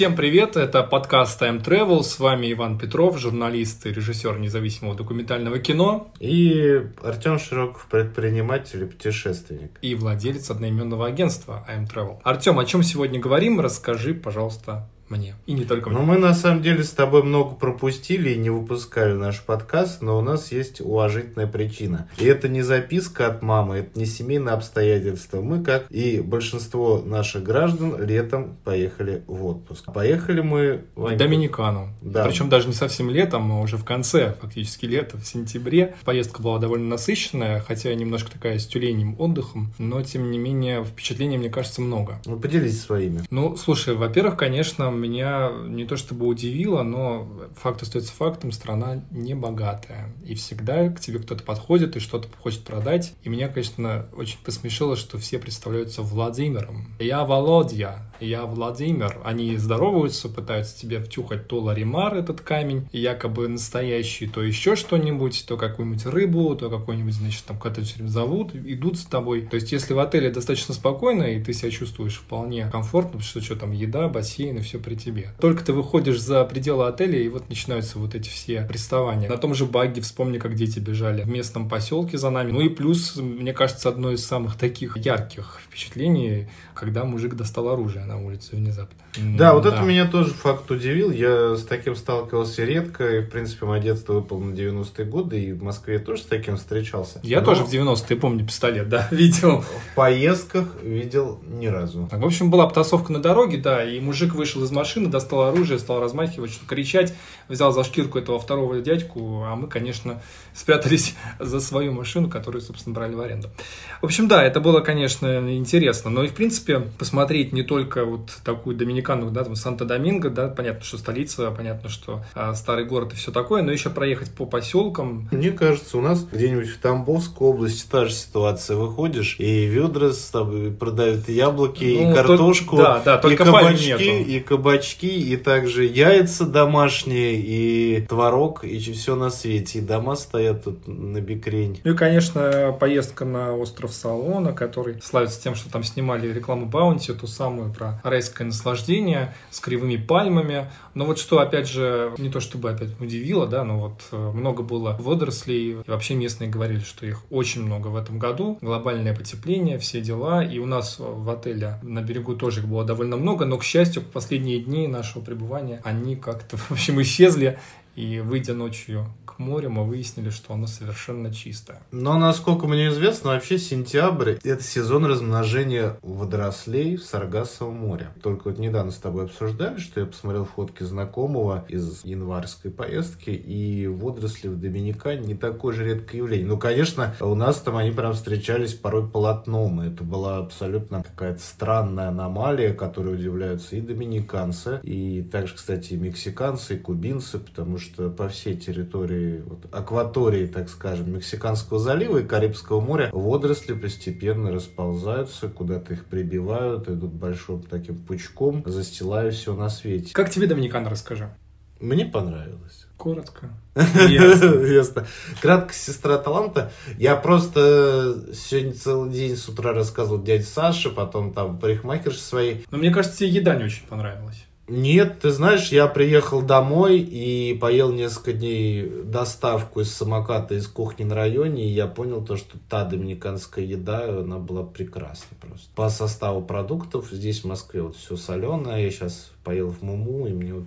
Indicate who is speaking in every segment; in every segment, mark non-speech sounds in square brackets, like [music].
Speaker 1: Всем привет, это подкаст Time Travel, с вами Иван Петров, журналист и режиссер независимого документального кино.
Speaker 2: И Артем Широков, предприниматель и путешественник.
Speaker 1: И владелец одноименного агентства I'm Travel. Артем, о чем сегодня говорим, расскажи, пожалуйста, мне. И не только мне.
Speaker 2: Ну, мы на самом деле с тобой много пропустили и не выпускали наш подкаст, но у нас есть уважительная причина. И это не записка от мамы, это не семейные обстоятельства. Мы, как и большинство наших граждан, летом поехали в отпуск. Поехали мы
Speaker 1: в Доминикану. Да. Причем даже не совсем летом, а уже в конце фактически лета, в сентябре. Поездка была довольно насыщенная, хотя немножко такая с тюленем отдыхом, но тем не менее впечатлений, мне кажется, много.
Speaker 2: Ну, поделись своими.
Speaker 1: Ну, слушай, во-первых, конечно, меня не то чтобы удивило, но факт остается фактом, страна не богатая. И всегда к тебе кто-то подходит и что-то хочет продать. И меня, конечно, очень посмешило, что все представляются Владимиром. Я Володя, я Владимир. Они здороваются, пытаются тебе втюхать то ларимар, этот камень, якобы настоящий, то еще что-нибудь, то какую-нибудь рыбу, то какой-нибудь, значит, там кого-то все время зовут, идут с тобой. То есть, если в отеле достаточно спокойно, и ты себя чувствуешь вполне комфортно, потому что что там, еда, бассейн и все при тебе. Только ты выходишь за пределы отеля, и вот начинаются вот эти все приставания. На том же багге вспомни, как дети бежали в местном поселке за нами. Ну и плюс, мне кажется, одно из самых таких ярких впечатлений, когда мужик достал оружие на улице внезапно.
Speaker 2: Да, вот да. это меня тоже факт удивил. Я с таким сталкивался редко. И, в принципе, мое детство выпало на 90-е годы. И в Москве тоже с таким встречался.
Speaker 1: Я Но... тоже в 90-е помню пистолет, да, [laughs] видел.
Speaker 2: В поездках видел ни разу.
Speaker 1: В общем, была потасовка на дороге, да, и мужик вышел из машины, достал оружие, стал размахивать, что кричать, взял за шкирку этого второго дядьку, а мы, конечно, [laughs] спрятались за свою машину, которую, собственно, брали в аренду. В общем, да, это было, конечно, интересно. Но и, в принципе, посмотреть не только вот такую Доминикану да, там Санто-Доминго, да, понятно, что столица, понятно, что а, старый город и все такое, но еще проехать по поселкам.
Speaker 2: Мне кажется, у нас где-нибудь в Тамбовской области та же ситуация. Выходишь, и ведра с тобой продают яблоки, ну, и картошку,
Speaker 1: только, да, да, только
Speaker 2: и кабачки, и кабачки, и также яйца домашние, и творог, и все на свете. И дома стоят тут на бикрень.
Speaker 1: Ну и, конечно, поездка на остров Салона, который славится тем, что там снимали рекламу Баунти, ту самую про райское наслаждение с кривыми пальмами. Но вот что, опять же, не то чтобы опять удивило, да, но вот э, много было водорослей. И вообще местные говорили, что их очень много в этом году. Глобальное потепление, все дела. И у нас в отеле на берегу тоже их было довольно много, но, к счастью, последние дни нашего пребывания они как-то, [laughs] в общем, исчезли. И выйдя ночью к морю, мы выяснили, что оно совершенно чистое.
Speaker 2: Но, насколько мне известно, вообще сентябрь – это сезон размножения водорослей в Саргассовом море. Только вот недавно с тобой обсуждали, что я посмотрел фотки знакомого из январской поездки, и водоросли в Доминикане не такое же редкое явление. Ну, конечно, у нас там они прям встречались порой полотном, и это была абсолютно какая-то странная аномалия, которой удивляются и доминиканцы, и также, кстати, и мексиканцы, и кубинцы, потому что по всей территории, вот, акватории, так скажем, Мексиканского залива и Карибского моря водоросли постепенно расползаются, куда-то их прибивают, идут большим таким пучком, застилая все на свете.
Speaker 1: Как тебе Доминикан, расскажи?
Speaker 2: Мне понравилось.
Speaker 1: Коротко. [laughs]
Speaker 2: Ясно. Кратко сестра таланта. Я просто сегодня целый день с утра рассказывал дяде Саше, потом там парикмахерше своей.
Speaker 1: Но мне кажется, тебе еда не очень понравилась.
Speaker 2: Нет, ты знаешь, я приехал домой и поел несколько дней доставку из самоката из кухни на районе, и я понял то, что та доминиканская еда, она была прекрасна просто. По составу продуктов здесь в Москве вот все соленое, я сейчас поел в Муму, и мне вот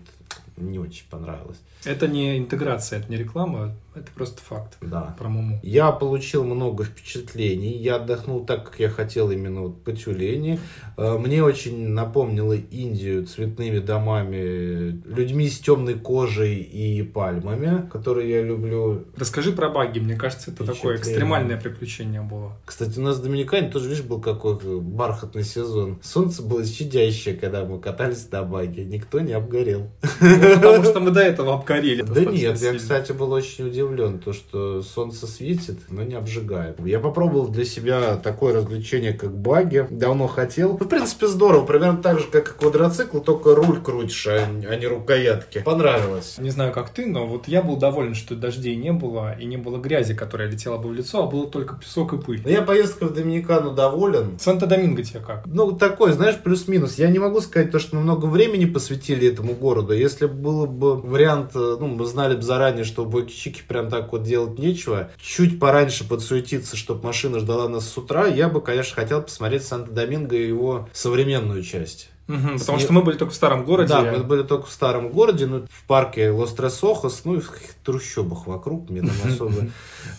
Speaker 2: не очень понравилось.
Speaker 1: Это не интеграция, это не реклама, это просто факт
Speaker 2: да.
Speaker 1: про Муму.
Speaker 2: Я получил много впечатлений. Я отдохнул так, как я хотел именно вот по тюлени. Э, мне очень напомнило Индию цветными домами, людьми с темной кожей и пальмами, которые я люблю.
Speaker 1: Расскажи про баги. Мне кажется, это такое экстремальное приключение было.
Speaker 2: Кстати, у нас в Доминикане тоже, видишь, был какой бархатный сезон. Солнце было щадящее, когда мы катались на баге. Никто не обгорел.
Speaker 1: Ну, потому что мы до этого обгорели.
Speaker 2: Да нет, я, кстати, был очень удивлен удивлен, то что солнце светит, но не обжигает. Я попробовал для себя такое развлечение, как баги. Давно хотел. Ну, в принципе, здорово. Примерно так же, как и квадроцикл, только руль крутишь, а, а не рукоятки. Понравилось.
Speaker 1: Не знаю, как ты, но вот я был доволен, что дождей не было и не было грязи, которая летела бы в лицо, а было только песок и пыль.
Speaker 2: Но я поездкой в Доминикану доволен.
Speaker 1: Санта-Доминго тебе как?
Speaker 2: Ну, такой, знаешь, плюс-минус. Я не могу сказать то, что мы много времени посвятили этому городу. Если было бы вариант, э, ну, мы знали бы заранее, что в Бойкичике прям так вот делать нечего, чуть пораньше подсуетиться, чтобы машина ждала нас с утра, я бы, конечно, хотел посмотреть Санта-Доминго и его современную часть.
Speaker 1: Угу, потому что мы были только в старом городе.
Speaker 2: Да, мы были только в старом городе, ну, в парке Лос-Трес-Охос, ну, и в трущобах вокруг, мне там особо...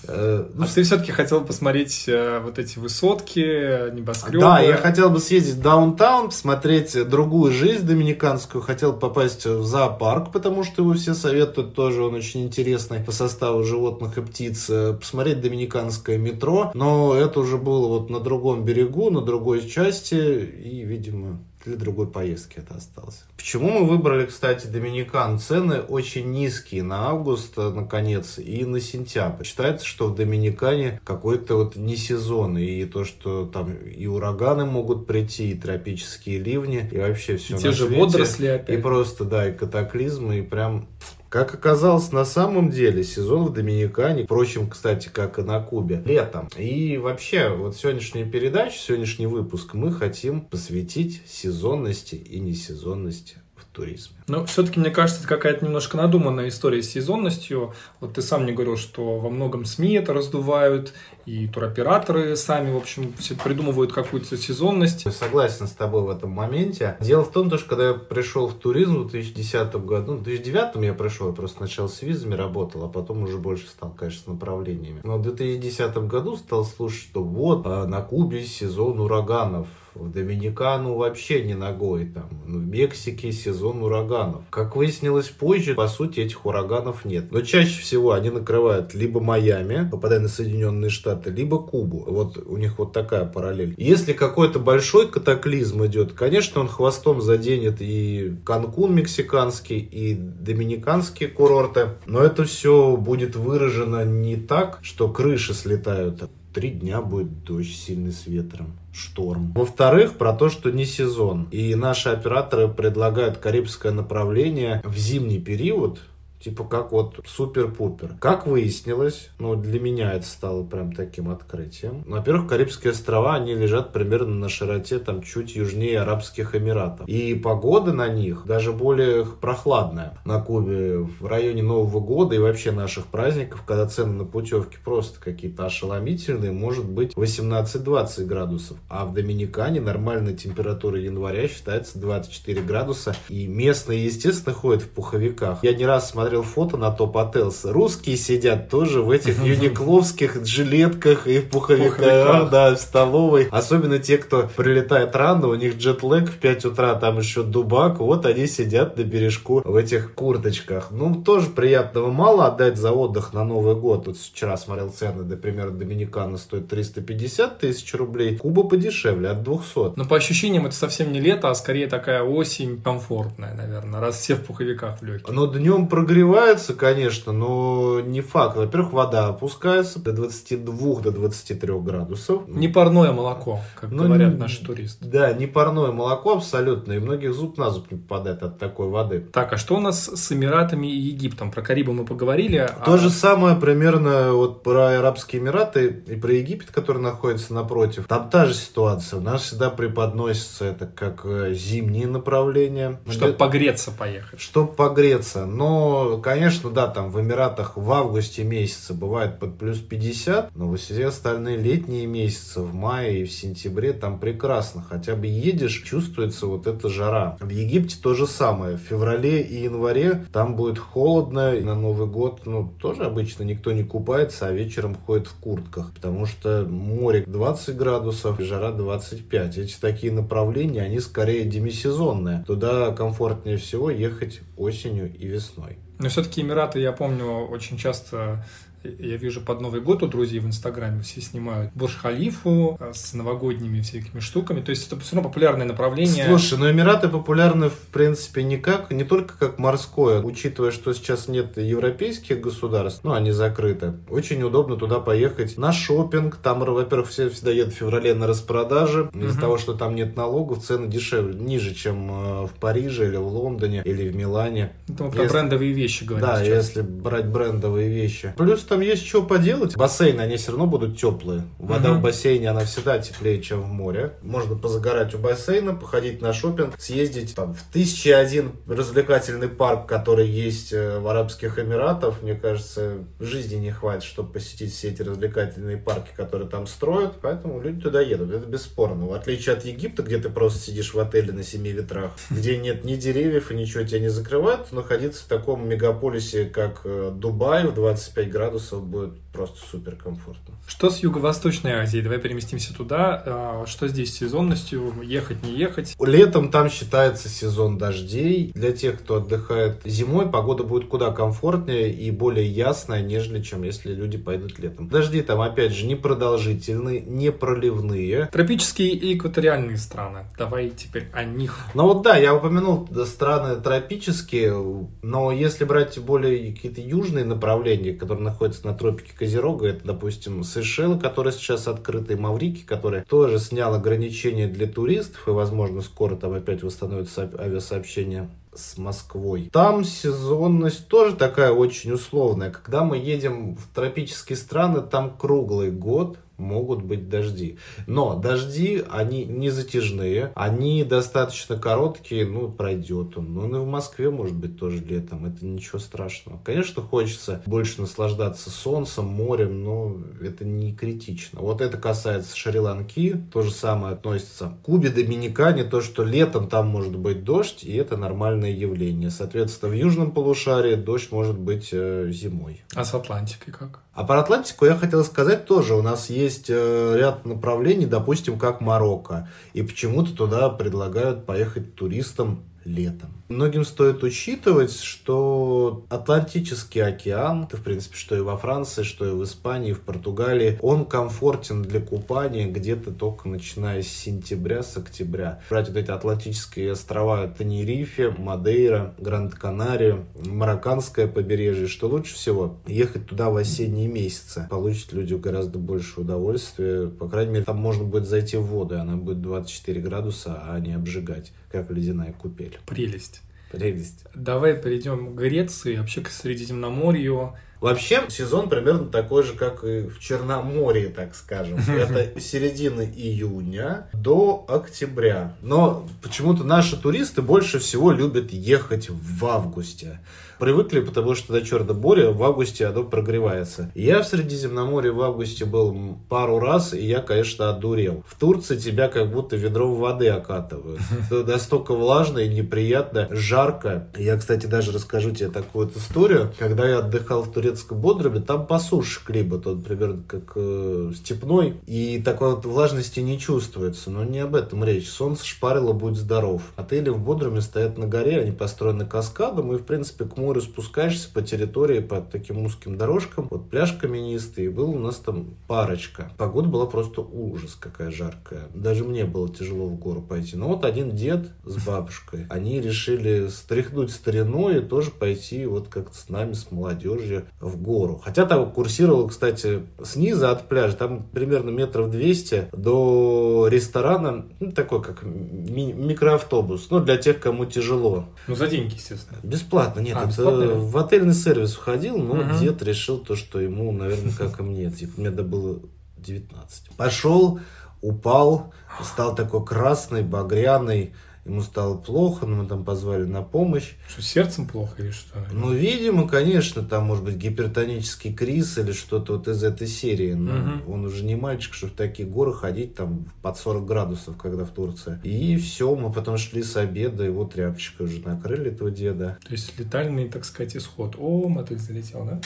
Speaker 1: Э, ну, а ты все-таки хотел посмотреть э, вот эти высотки, небоскребы?
Speaker 2: Да, я хотел бы съездить в downtown, посмотреть другую жизнь доминиканскую, хотел попасть в зоопарк, потому что его все советуют, тоже он очень интересный по составу животных и птиц, э, посмотреть доминиканское метро, но это уже было вот на другом берегу, на другой части, и, видимо, для другой поездки это осталось. Почему мы выбрали, кстати, Доминикан? Цены очень низкие на август, э, наконец, и на сентябрь. Считается, что в Доминикане какой-то вот не сезон, и то, что там и ураганы могут прийти, и тропические ливни, и вообще все
Speaker 1: и те же свете. водоросли опять.
Speaker 2: И просто, да, и катаклизмы, и прям как оказалось, на самом деле сезон в Доминикане, впрочем, кстати, как и на Кубе, летом. И вообще, вот сегодняшняя передача, сегодняшний выпуск мы хотим посвятить сезонности и несезонности туризме.
Speaker 1: Но все-таки, мне кажется, это какая-то немножко надуманная история с сезонностью. Вот ты сам мне говорил, что во многом СМИ это раздувают, и туроператоры сами, в общем, все придумывают какую-то сезонность.
Speaker 2: Я согласен с тобой в этом моменте. Дело в том, что когда я пришел в туризм в 2010 году, ну, в 2009 я пришел, я просто сначала с визами работал, а потом уже больше стал, конечно, с направлениями. Но в 2010 году стал слушать, что вот, а на Кубе сезон ураганов, в Доминикану вообще не ногой. Там, ну, в Мексике сезон ураганов. Как выяснилось позже, по сути, этих ураганов нет. Но чаще всего они накрывают либо Майами, попадая на Соединенные Штаты, либо Кубу. Вот у них вот такая параллель. Если какой-то большой катаклизм идет, конечно, он хвостом заденет и Канкун мексиканский, и доминиканские курорты. Но это все будет выражено не так, что крыши слетают. Три дня будет дождь сильный с ветром шторм. Во-вторых, про то, что не сезон. И наши операторы предлагают карибское направление в зимний период, Типа как вот супер-пупер. Как выяснилось, ну для меня это стало прям таким открытием. Ну, во-первых, Карибские острова, они лежат примерно на широте там чуть южнее Арабских Эмиратов. И погода на них даже более прохладная. На Кубе в районе Нового года и вообще наших праздников, когда цены на путевки просто какие-то ошеломительные, может быть 18-20 градусов. А в Доминикане нормальная температура января считается 24 градуса. И местные, естественно, ходят в пуховиках. Я не раз смотрел смотрел фото на Топ Hotels. Русские сидят тоже в этих юникловских жилетках и в пуховиках, да, в столовой. Особенно те, кто прилетает рано, у них джетлэг в 5 утра, там еще дубак, вот они сидят на бережку в этих курточках. Ну, тоже приятного мало отдать за отдых на Новый год. Вот вчера смотрел цены, например, Доминикана стоит 350 тысяч рублей, Куба подешевле, от 200.
Speaker 1: Но по ощущениям это совсем не лето, а скорее такая осень комфортная, наверное, раз все в пуховиках в легких.
Speaker 2: Но днем прогревается нагревается, конечно, но не факт. Во-первых, вода опускается до 22 до 23 градусов.
Speaker 1: Не парное молоко, как ну, говорят не, наши туристы.
Speaker 2: Да, не парное молоко абсолютно. И многих зуб на зуб не попадает от такой воды.
Speaker 1: Так, а что у нас с Эмиратами и Египтом? Про Карибы мы поговорили.
Speaker 2: То а... же самое примерно вот про Арабские Эмираты и про Египет, который находится напротив. Там та же ситуация. У нас всегда преподносится это как э, зимние направления.
Speaker 1: Чтобы погреться поехать.
Speaker 2: Чтобы погреться. Но конечно, да, там в Эмиратах в августе месяце бывает под плюс 50, но во все остальные летние месяцы, в мае и в сентябре, там прекрасно. Хотя бы едешь, чувствуется вот эта жара. В Египте то же самое. В феврале и январе там будет холодно. И на Новый год, ну, тоже обычно никто не купается, а вечером ходит в куртках. Потому что море 20 градусов, жара 25. Эти такие направления, они скорее демисезонные. Туда комфортнее всего ехать осенью и весной.
Speaker 1: Но все-таки Эмираты, я помню, очень часто Я вижу под Новый год у друзей в Инстаграме все снимают Бурж-Халифу э, с новогодними всякими штуками. То есть это все равно популярное направление.
Speaker 2: Слушай, но Эмираты популярны, в принципе, не как, не только как морское, учитывая, что сейчас нет европейских государств, ну, они закрыты. Очень удобно туда поехать на шопинг. Там, во-первых, все всегда едут в феврале на распродажи. Из-за того, что там нет налогов, цены дешевле, ниже, чем э, в Париже или в Лондоне или в Милане.
Speaker 1: Это мы про брендовые вещи говорим
Speaker 2: Да,
Speaker 1: сейчас.
Speaker 2: если брать брендовые вещи. Плюс там есть что поделать. Бассейны, они все равно будут теплые. Вода
Speaker 1: Мгм.
Speaker 2: в бассейне, она всегда теплее, чем в море. Можно позагорать у бассейна, походить на шопинг, съездить там, в тысячи один развлекательный парк, который есть э, в Арабских Эмиратах. Мне кажется, жизни не хватит, чтобы посетить все эти развлекательные парки, которые там строят. Поэтому люди туда едут. Это бесспорно. В отличие от Египта, где ты просто сидишь в отеле на семи ветрах, где нет ни деревьев и ничего тебя не закрывает, находиться в таком мегаполисе, как э, Дубай, в 25 градусов будет просто супер комфортно.
Speaker 1: Что с Юго-Восточной Азией? Давай переместимся туда. А, Что здесь с сезонностью? Ехать, не ехать?
Speaker 2: Летом там считается сезон дождей. Для тех, кто отдыхает зимой, погода будет куда комфортнее и более ясная, нежели чем если люди пойдут летом. Дожди там, опять же, не продолжительные, не проливные.
Speaker 1: Тропические и экваториальные страны. Давай теперь о них.
Speaker 2: Ну вот да, я упомянул страны тропические, но если брать более какие-то южные направления, которые находятся на тропике Козерога, это, допустим, Сейшелы, которые сейчас открыты, Маврики, который тоже снял ограничения для туристов, и, возможно, скоро там опять восстановится авиасообщение с Москвой. Там сезонность тоже такая очень условная. Когда мы едем в тропические страны, там круглый год могут быть дожди. Но дожди, они не затяжные, они достаточно короткие, ну, пройдет он. Ну, и в Москве, может быть, тоже летом, это ничего страшного. Конечно, хочется больше наслаждаться солнцем, морем, но это не критично. Вот это касается Шри-Ланки, то же самое относится к Кубе, Доминикане, то, что летом там может быть дождь, и это нормальное явление. Соответственно, в южном полушарии дождь может быть э, зимой.
Speaker 1: А с Атлантикой как?
Speaker 2: А про Атлантику я хотел сказать тоже. У нас есть э, ряд направлений, допустим, как Марокко. И почему-то туда предлагают поехать туристам летом. Многим стоит учитывать, что Атлантический океан, в принципе что и во Франции, что и в Испании, в Португалии, он комфортен для купания где-то только начиная с сентября, с октября. Брать вот эти Атлантические острова Тенерифе, Мадейра, Гранд-Канария, Марокканское побережье, что лучше всего ехать туда в осенние месяцы. Получат люди гораздо больше удовольствия. По крайней мере, там можно будет зайти в воду, и она будет 24 градуса, а не обжигать, как ледяная купель.
Speaker 1: Прелесть.
Speaker 2: Прелесть.
Speaker 1: Давай перейдем к Греции, вообще к Средиземноморью.
Speaker 2: Вообще, сезон примерно такой же, как и в Черноморье, так скажем. [laughs] Это середина июня до октября. Но почему-то наши туристы больше всего любят ехать в августе. Привыкли, потому что до черта Боря в августе оно прогревается. Я в Средиземноморье в августе был пару раз, и я, конечно, одурел. В Турции тебя как будто ведром воды окатывают. [laughs] Это настолько влажно и неприятно, жарко. Я, кстати, даже расскажу тебе такую вот историю. Когда я отдыхал в турецком Бодруме, там по суше климат, он примерно как э, степной, и такой вот влажности не чувствуется. Но не об этом речь. Солнце шпарило, будь здоров. Отели в Бодруме стоят на горе, они построены каскадом, и, в принципе, к морю спускаешься по территории, по таким узким дорожкам. Вот пляж каменистый, и был у нас там парочка. Погода была просто ужас, какая жаркая. Даже мне было тяжело в гору пойти. Но вот один дед с бабушкой, они решили стряхнуть старину и тоже пойти вот как-то с нами, с молодежью в гору. Хотя там курсировал, кстати, снизу от пляжа, там примерно метров 200 до ресторана, ну, такой как ми- микроавтобус, ну, для тех, кому тяжело.
Speaker 1: Ну, за деньги, естественно.
Speaker 2: Бесплатно, нет,
Speaker 1: А,
Speaker 2: это
Speaker 1: бесплатно,
Speaker 2: в отельный сервис входил, но
Speaker 1: Мгм.
Speaker 2: дед решил то, что ему, наверное, как и мне, типа, мне было 19. Пошел, упал, стал такой красный, багряный, ему стало плохо, но мы там позвали на помощь.
Speaker 1: Что, сердцем плохо или что?
Speaker 2: Ну, видимо, конечно, там может быть гипертонический криз или что-то вот из этой серии. Но
Speaker 1: Мгм.
Speaker 2: он уже не мальчик, что в такие горы ходить там под 40 градусов, когда в Турции. И все, мы потом шли с обеда, и вот тряпочкой уже накрыли этого деда.
Speaker 1: То есть летальный, так сказать, исход. О, мотыль залетел, да?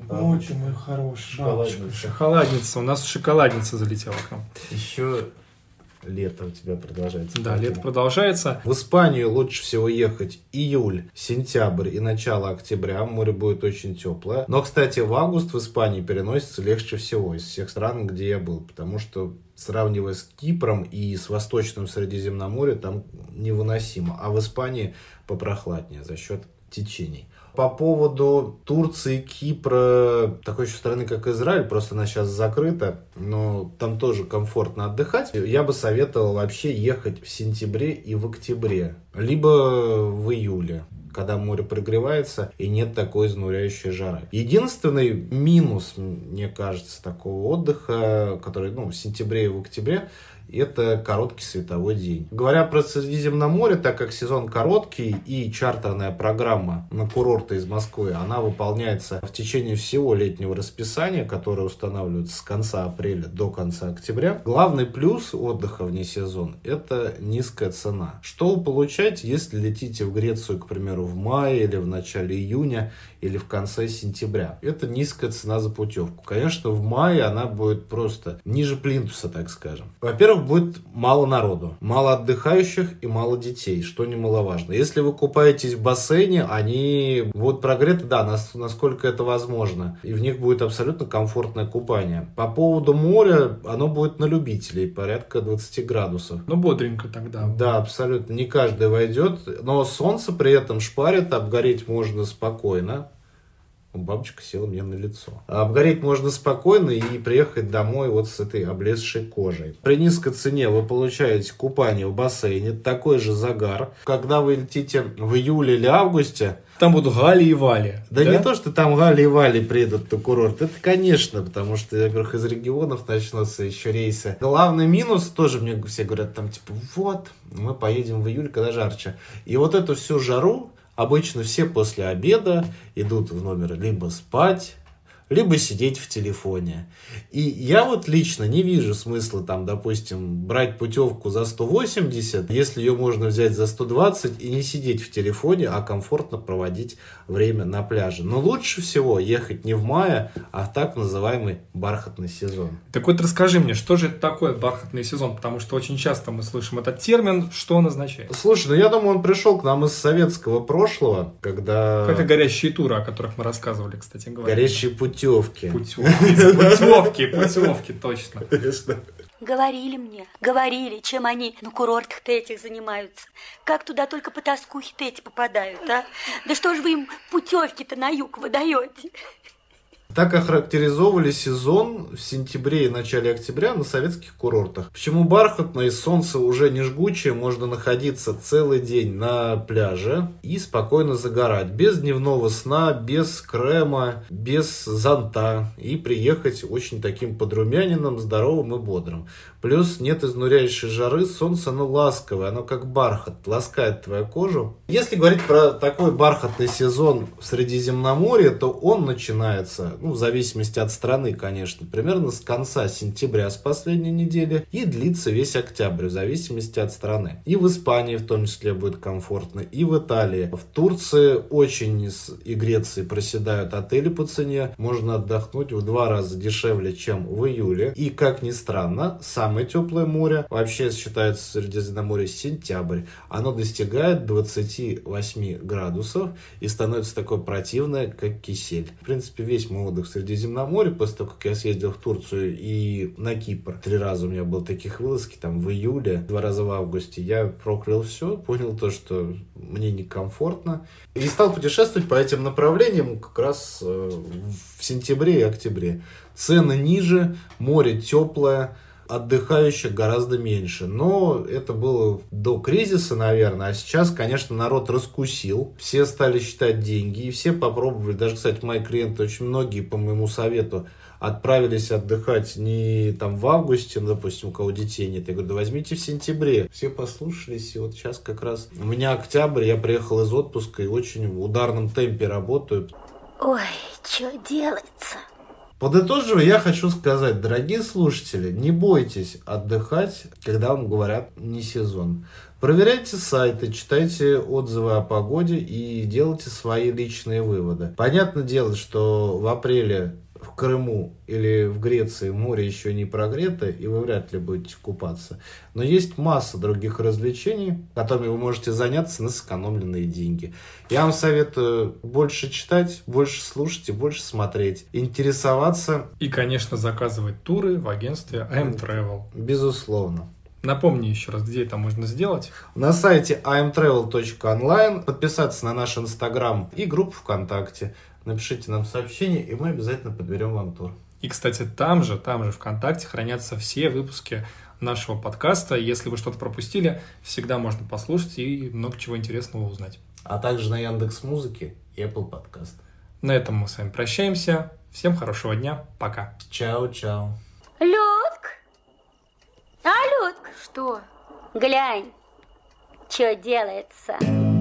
Speaker 2: Бабочка.
Speaker 1: мой хороший.
Speaker 2: Шоколадница.
Speaker 1: Бабочка. Шоколадница. У нас шоколадница залетела к нам.
Speaker 2: Еще лето у тебя продолжается.
Speaker 1: Да, лето продолжается.
Speaker 2: В Испанию лучше всего ехать июль, сентябрь и начало октября. Море будет очень теплое. Но, кстати, в август в Испании переносится легче всего из всех стран, где я был. Потому что сравнивая с Кипром и с Восточным Средиземноморьем, там невыносимо. А в Испании попрохладнее за счет течений. По поводу Турции, Кипра, такой еще страны, как Израиль, просто она сейчас закрыта, но там тоже комфортно отдыхать. Я бы советовал вообще ехать в сентябре и в октябре, либо в июле когда море прогревается и нет такой изнуряющей жары. Единственный минус, мне кажется, такого отдыха, который ну, в сентябре и в октябре, это короткий световой день. Говоря про Средиземноморье, так как сезон короткий и чартерная программа на курорты из Москвы, она выполняется в течение всего летнего расписания, которое устанавливается с конца апреля до конца октября. Главный плюс отдыха вне сезон – это низкая цена. Что вы получаете, если летите в Грецию, к примеру, в мае или в начале июня или в конце сентября? Это низкая цена за путевку. Конечно, в мае она будет просто ниже плинтуса, так скажем. Во-первых, будет мало народу, мало отдыхающих и мало детей, что немаловажно. Если вы купаетесь в бассейне, они будут прогреты, да, насколько это возможно, и в них будет абсолютно комфортное купание. По поводу моря, оно будет на любителей, порядка 20 градусов.
Speaker 1: Ну, бодренько тогда.
Speaker 2: Да, абсолютно, не каждый войдет, но солнце при этом шпарит, обгореть можно спокойно. Бабочка села мне на лицо. Обгореть можно спокойно и приехать домой вот с этой облезшей кожей. При низкой цене вы получаете купание в бассейне, такой же загар. Когда вы летите в июле или августе,
Speaker 1: там будут Гали и Вали.
Speaker 2: Да, да? не то, что там Гали и Вали приедут на курорт. Это, конечно, потому что, во-первых, из регионов начнутся еще рейсы. Главный минус, тоже мне все говорят, там, типа, вот, мы поедем в июль, когда жарче. И вот эту всю жару Обычно все после обеда идут в номер либо спать, либо сидеть в телефоне. И я вот лично не вижу смысла там, допустим, брать путевку за 180, если ее можно взять за 120 и не сидеть в телефоне, а комфортно проводить время на пляже. Но лучше всего ехать не в мае, а в так называемый бархатный сезон.
Speaker 1: Так вот расскажи мне, что же это такое бархатный сезон? Потому что очень часто мы слышим этот термин, что он означает?
Speaker 2: Слушай, ну я думаю, он пришел к нам из советского прошлого, когда...
Speaker 1: Как и горящие туры, о которых мы рассказывали, кстати говоря.
Speaker 2: Горящие путевки.
Speaker 1: Путевки, путевки, путевки, точно. Конечно.
Speaker 3: Говорили мне, говорили, чем они на курортах-то этих занимаются. Как туда только по тоскухе-то эти попадают, а? Да что же вы им путевки-то на юг выдаете?
Speaker 2: Так охарактеризовывали сезон в сентябре и начале октября на советских курортах. Почему бархатное солнце уже не жгучее, можно находиться целый день на пляже и спокойно загорать. Без дневного сна, без крема, без зонта. И приехать очень таким подрумяненным, здоровым и бодрым. Плюс нет изнуряющей жары, солнце оно ласковое, оно как бархат, ласкает твою кожу. Если говорить про такой бархатный сезон в Средиземноморье, то он начинается, ну, в зависимости от страны, конечно, примерно с конца сентября, с последней недели, и длится весь октябрь, в зависимости от страны. И в Испании в том числе будет комфортно, и в Италии. В Турции очень и Греции проседают отели по цене, можно отдохнуть в два раза дешевле, чем в июле. И, как ни странно, сам самое теплое море, вообще считается Средиземноморье сентябрь, оно достигает 28 градусов и становится такое противное, как кисель. В принципе, весь мой отдых в Средиземноморье, после того, как я съездил в Турцию и на Кипр, три раза у меня было таких вылазки, там в июле, два раза в августе, я проклял все, понял то, что мне некомфортно, и стал путешествовать по этим направлениям как раз э, в сентябре и октябре. Цены ниже, море теплое, отдыхающих гораздо меньше. Но это было до кризиса, наверное. А сейчас, конечно, народ раскусил. Все стали считать деньги. И все попробовали. Даже, кстати, мои клиенты, очень многие, по моему совету, отправились отдыхать не там в августе, допустим, у кого детей нет. Я говорю, да возьмите в сентябре. Все послушались, и вот сейчас как раз у меня октябрь, я приехал из отпуска и очень в ударном темпе работаю.
Speaker 3: Ой, что делается?
Speaker 2: Подытоживая, я хочу сказать, дорогие слушатели, не бойтесь отдыхать, когда вам говорят не сезон. Проверяйте сайты, читайте отзывы о погоде и делайте свои личные выводы. Понятное дело, что в апреле в Крыму или в Греции море еще не прогрето, и вы вряд ли будете купаться. Но есть масса других развлечений, которыми вы можете заняться на сэкономленные деньги. Я вам советую больше читать, больше слушать и больше смотреть, интересоваться.
Speaker 1: И, конечно, заказывать туры в агентстве I'm Travel.
Speaker 2: Безусловно.
Speaker 1: Напомни еще раз, где это можно сделать.
Speaker 2: На сайте imtravel.online, подписаться на наш инстаграм и группу ВКонтакте. Напишите нам сообщение, и мы обязательно подберем вам тур.
Speaker 1: И, кстати, там же, там же ВКонтакте хранятся все выпуски нашего подкаста. Если вы что-то пропустили, всегда можно послушать и много чего интересного узнать.
Speaker 2: А также на Яндекс Музыке и Apple Podcast.
Speaker 1: На этом мы с вами прощаемся. Всем хорошего дня. Пока.
Speaker 2: Чао-чао.
Speaker 3: Людк! А, Людк,
Speaker 4: Что?
Speaker 3: глянь, что делается.